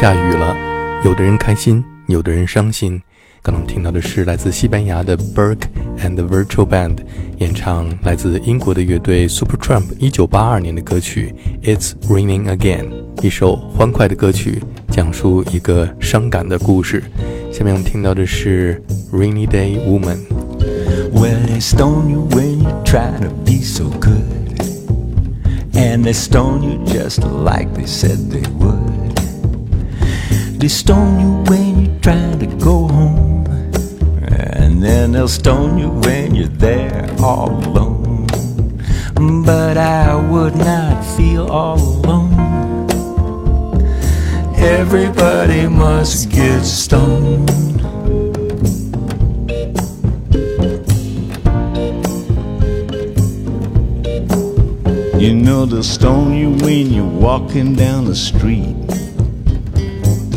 下雨了，有的人开心，有的人伤心。刚刚听到的是来自西班牙的 Burke and the Virtual Band 演唱来自英国的乐队 Supertramp 一九八二年的歌曲《It's Raining Again》，一首欢快的歌曲，讲述一个伤感的故事。下面我们听到的是《Rainy Day Woman》。Well, it's on you when you try to be so good. And it's on you just like they said they would. They stone you when you try to go home. And then they'll stone you when you're there all alone. But I would not feel all alone. Everybody must get stoned. You know they'll stone you when you're walking down the street.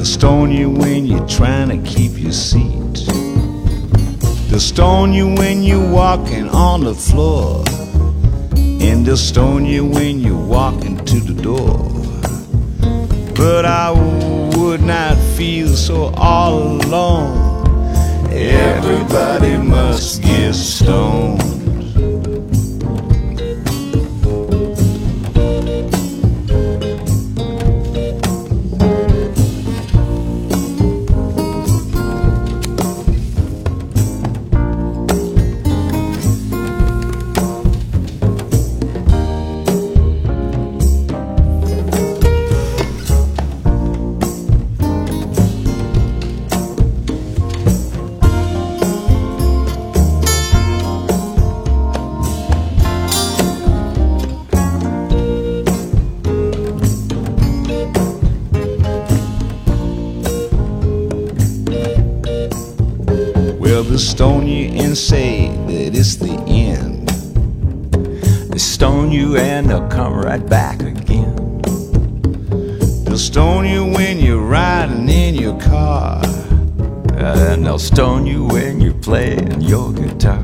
Stone you when you're trying to keep your seat. They'll stone you when you're walking on the floor. And they'll stone you when you're walking to the door. But I would not feel so all alone. Everybody must get stoned. Right back again. They'll stone you when you're riding in your car. And they'll stone you when you're playing your guitar.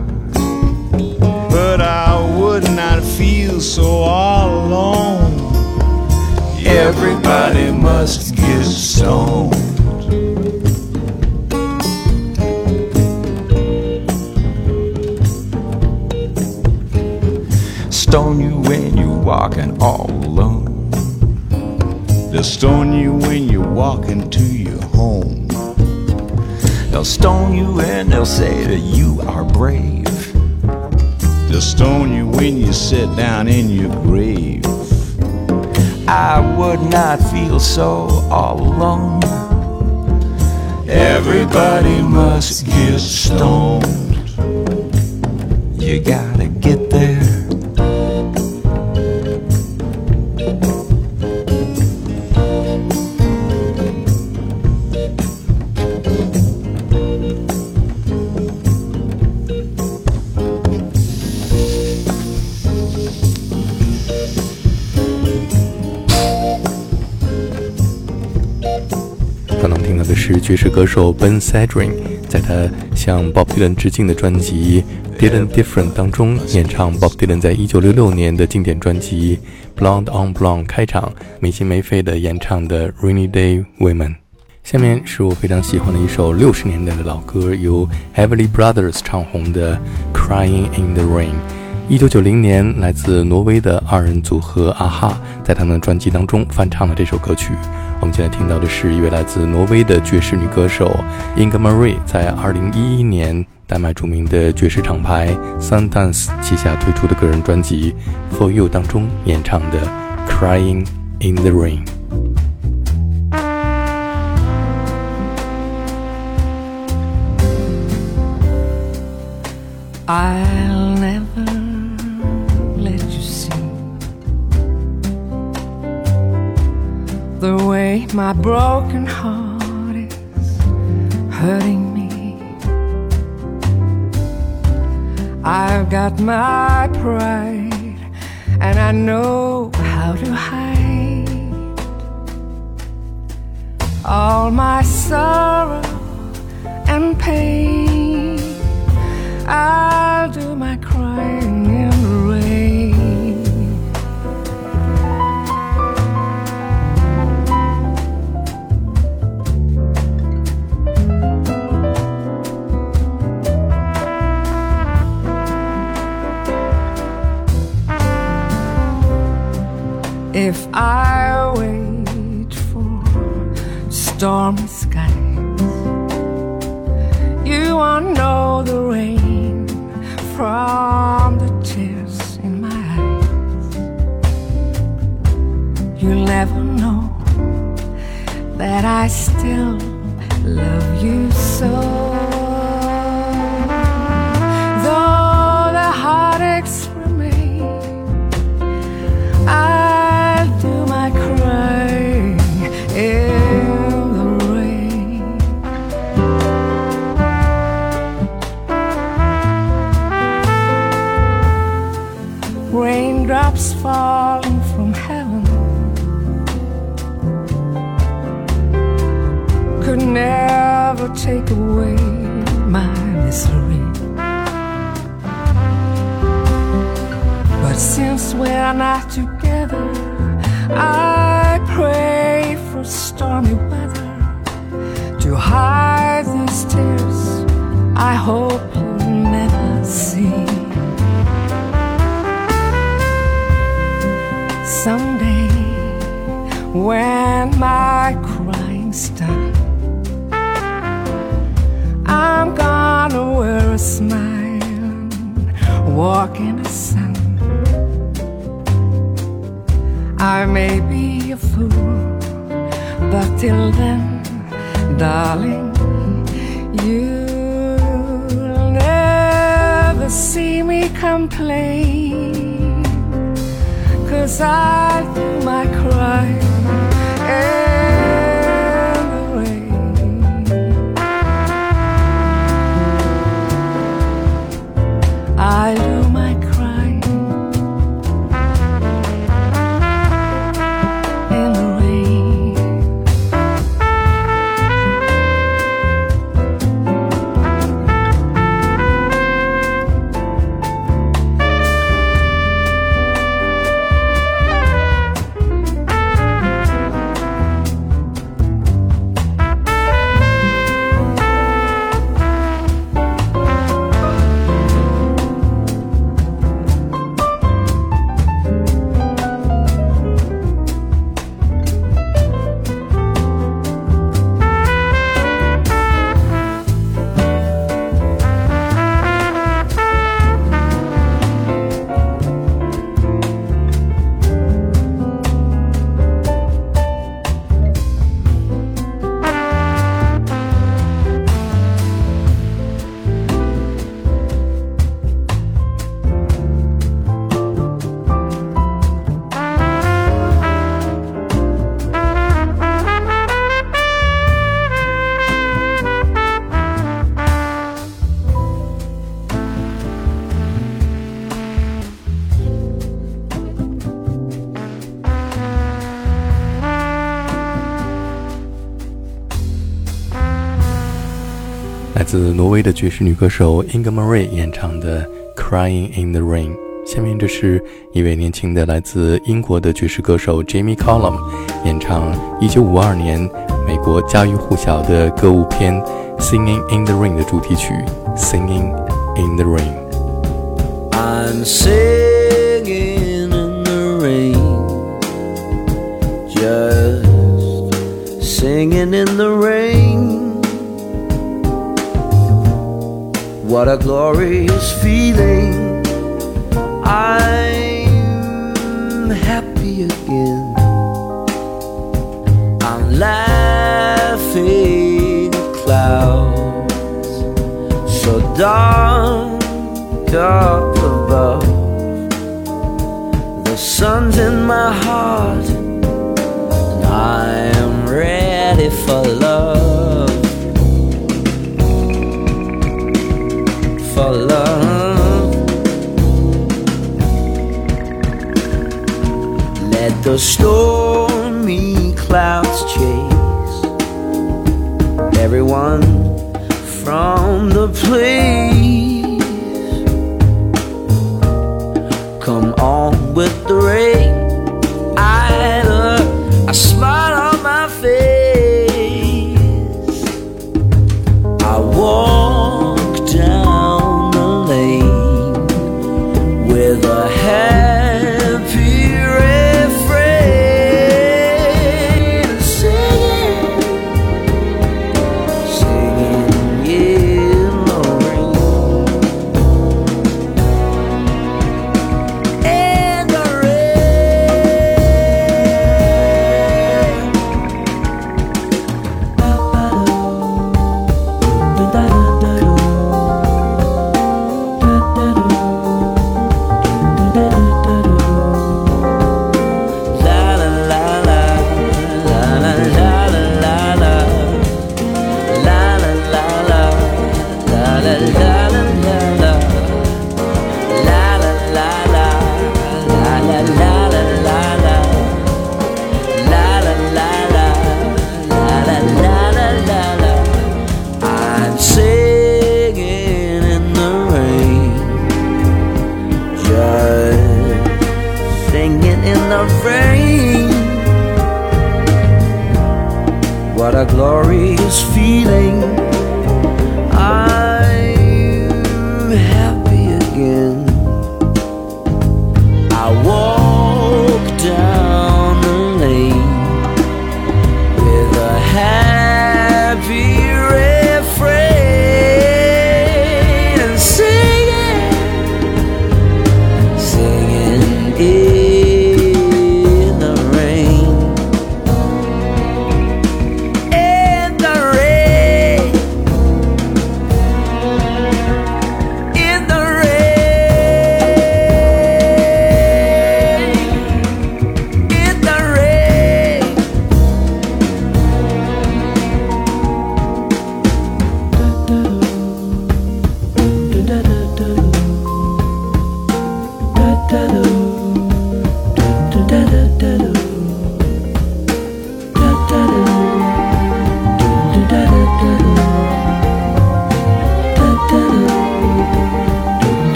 Stone you when you're walking all alone. They'll stone you when you're walking to your home. They'll stone you and they'll say that you are brave. They'll stone you when you sit down in your grave. I would not feel so all alone. Everybody must get stoned. You gotta 是爵士歌手 Ben Sedrin 在他向 Bob Dylan 致敬的专辑《Dylan Different》当中演唱 Bob Dylan 在一九六六年的经典专辑《Blonde on Blonde》开场没心没肺的演唱的《Rainy Day Women》。下面是我非常喜欢的一首六十年代的老歌，由 Everly Brothers 唱红的《Crying in the Rain》。一九九零年，来自挪威的二人组合阿哈在他们的专辑当中翻唱了这首歌曲。我们现在听到的是一位来自挪威的爵士女歌手 Inga Marie 在二零一一年丹麦著名的爵士厂牌 Sundance 旗下推出的个人专辑《For You》当中演唱的《Crying in the Rain》。I way my broken heart is hurting me. I've got my pride, and I know how to hide all my sorrow and pain. I'll do my crying If I wait for stormy skies, you won't know the rain from the tears in my eyes. You'll never know that I still love you so. Raindrop drops falling from heaven could never take away my misery. But since we're not together, I pray for stormy weather to hide these tears. I hope when my crying's done, I'm gonna wear a smile, walk in the sun. I may be a fool, but till then, darling, you'll never see me complain. Cause I do my crime. in 自挪威的爵士女歌手 Inga Marie 演唱的《Crying in the Rain》。下面这是一位年轻的来自英国的爵士歌手 Jamie Cullum 演唱1952年美国家喻户晓的歌舞片《Singing in the Rain》的主题曲《Singing in the Rain》。I'm singing in the rain, just singing in the rain. What a glorious feeling! I'm happy again. I'm laughing at clouds so dark up above. The sun's in my heart, and I am ready for love. The stormy clouds chase everyone from the place. Come on with the rain. I uh, a smile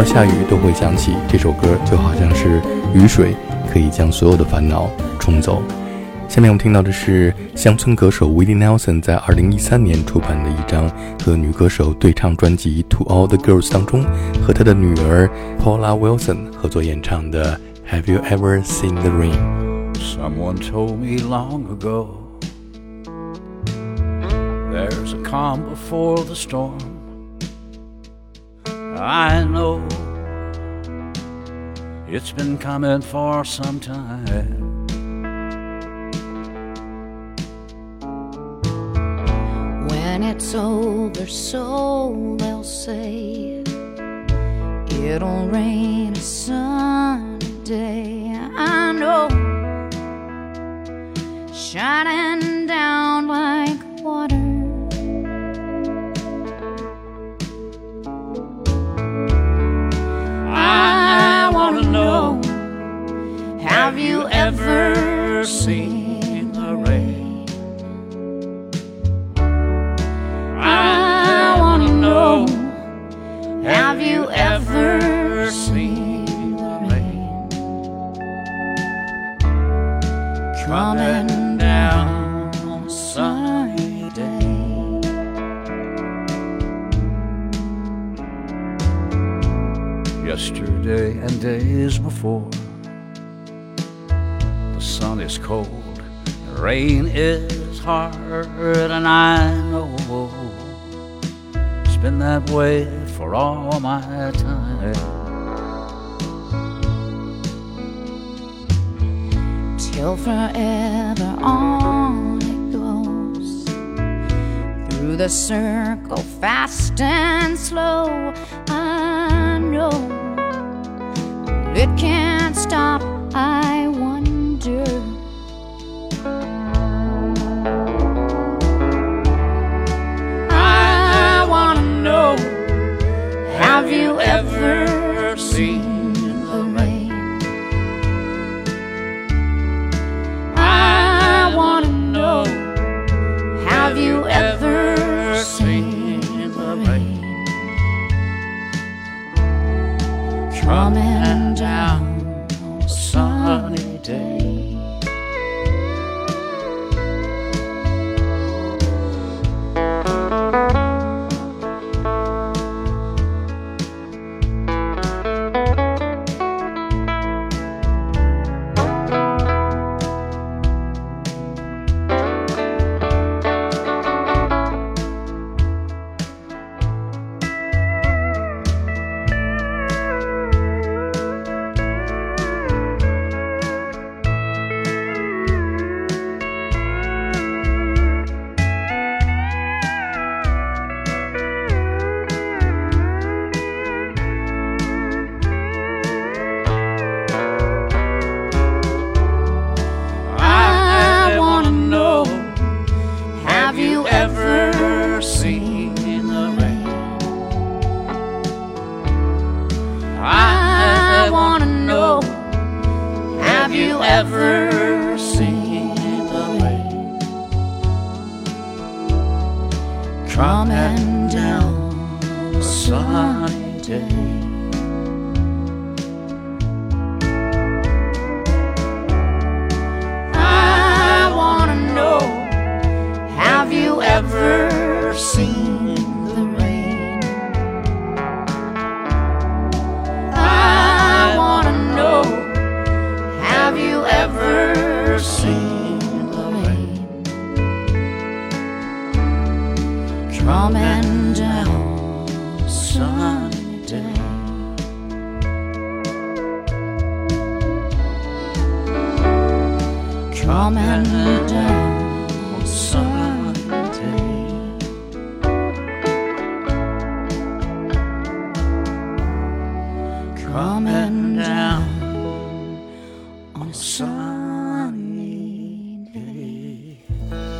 到下雨都会想起这首歌，就好像是雨水，可以将所有的烦恼冲走。下面我们听到的是乡村歌手 Willie Nelson 在2013年出版的一张和女歌手对唱专辑《To All the Girls》当中，和他的女儿 Paula Wilson 合作演唱的《Have You Ever Seen the Rain》。Someone told me long ago there's a calm before the storm. I know it's been coming for some time. When it's over, so they'll say it'll rain a sunny day. I know, shining down like water. Ever and I know it's been that way for all my time. till forever on it goes through the circle fast and slow i know it can't stop i wonder have you ever seen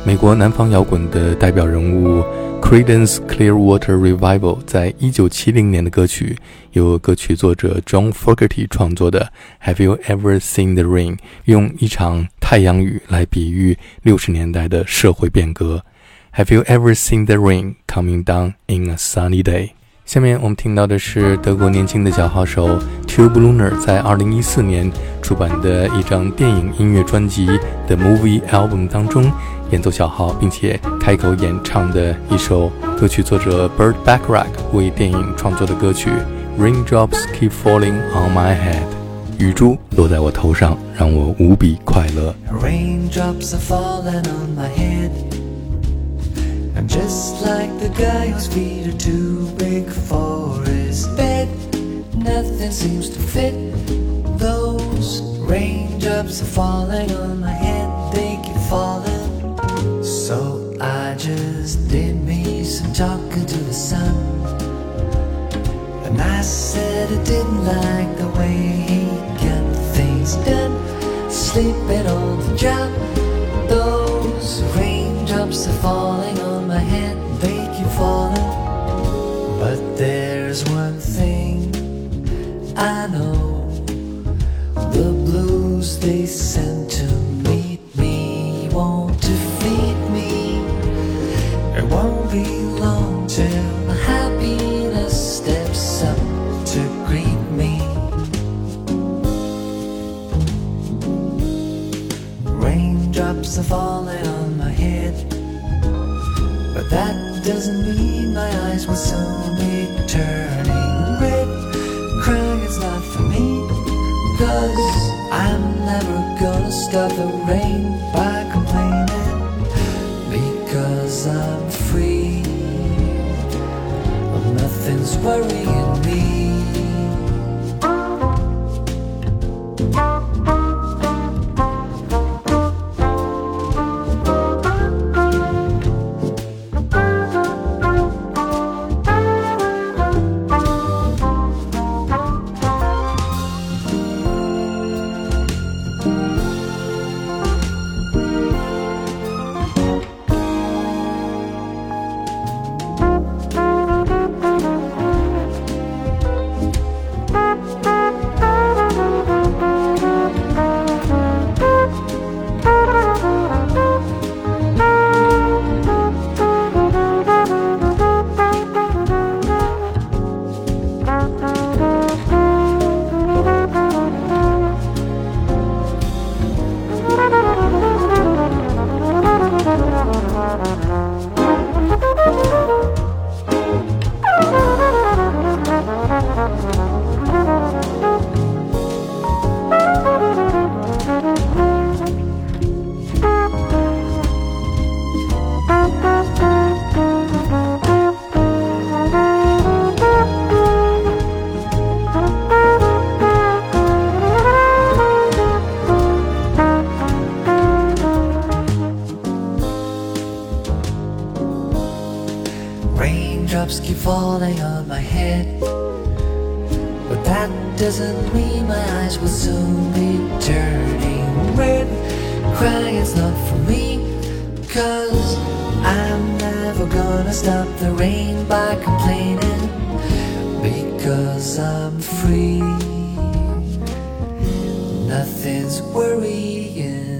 美国南方摇滚的代表人物 Creedence Clearwater Revival 在一九七零年的歌曲，由歌曲作者 John Fogerty 创作的《Have You Ever Seen the Rain》，用一场太阳雨来比喻六十年代的社会变革。Have you ever seen the rain coming down in a sunny day？下面我们听到的是德国年轻的小号手 Tube Lunar 在2014年出版的一张电影音乐专辑《The Movie Album》当中演奏小号，并且开口演唱的一首歌曲，作者 Burt Bacharach 为电影创作的歌曲《Raindrops Keep Falling on My Head》，雨珠落在我头上，让我无比快乐。Raindrops are falling on my head. I'm just like the guy whose feet are too big for his bed. Nothing seems to fit. Those raindrops are falling on my head. They keep falling. Just did me some talking to the sun. And I said I didn't like the way he got things done. Sleeping on the job. Those raindrops are falling on my head. They keep falling. But there's one thing I know. The blues they send is worrying.